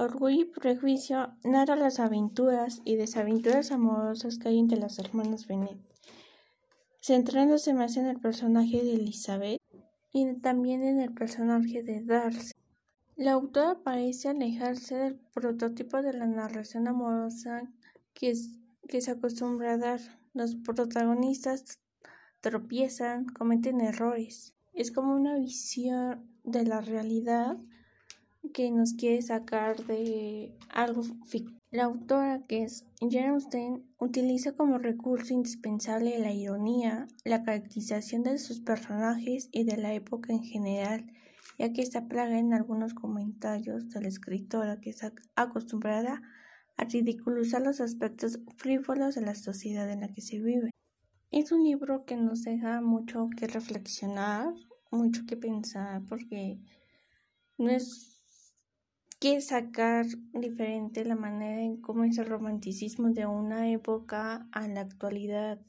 Orgullo y Prejuicio narra las aventuras y desaventuras amorosas que hay entre las hermanas Bennet, centrándose más en el personaje de Elizabeth y también en el personaje de Darcy. La autora parece alejarse del prototipo de la narración amorosa que, que se acostumbra a dar. Los protagonistas tropiezan, cometen errores. Es como una visión de la realidad que nos quiere sacar de algo ficticio. La autora, que es Jane Austen, utiliza como recurso indispensable la ironía, la caracterización de sus personajes y de la época en general, ya que está plaga en algunos comentarios de la escritora que está acostumbrada a ridiculizar los aspectos frívolos de la sociedad en la que se vive. Es un libro que nos deja mucho que reflexionar, mucho que pensar, porque no es que sacar diferente la manera en cómo es el romanticismo de una época a la actualidad.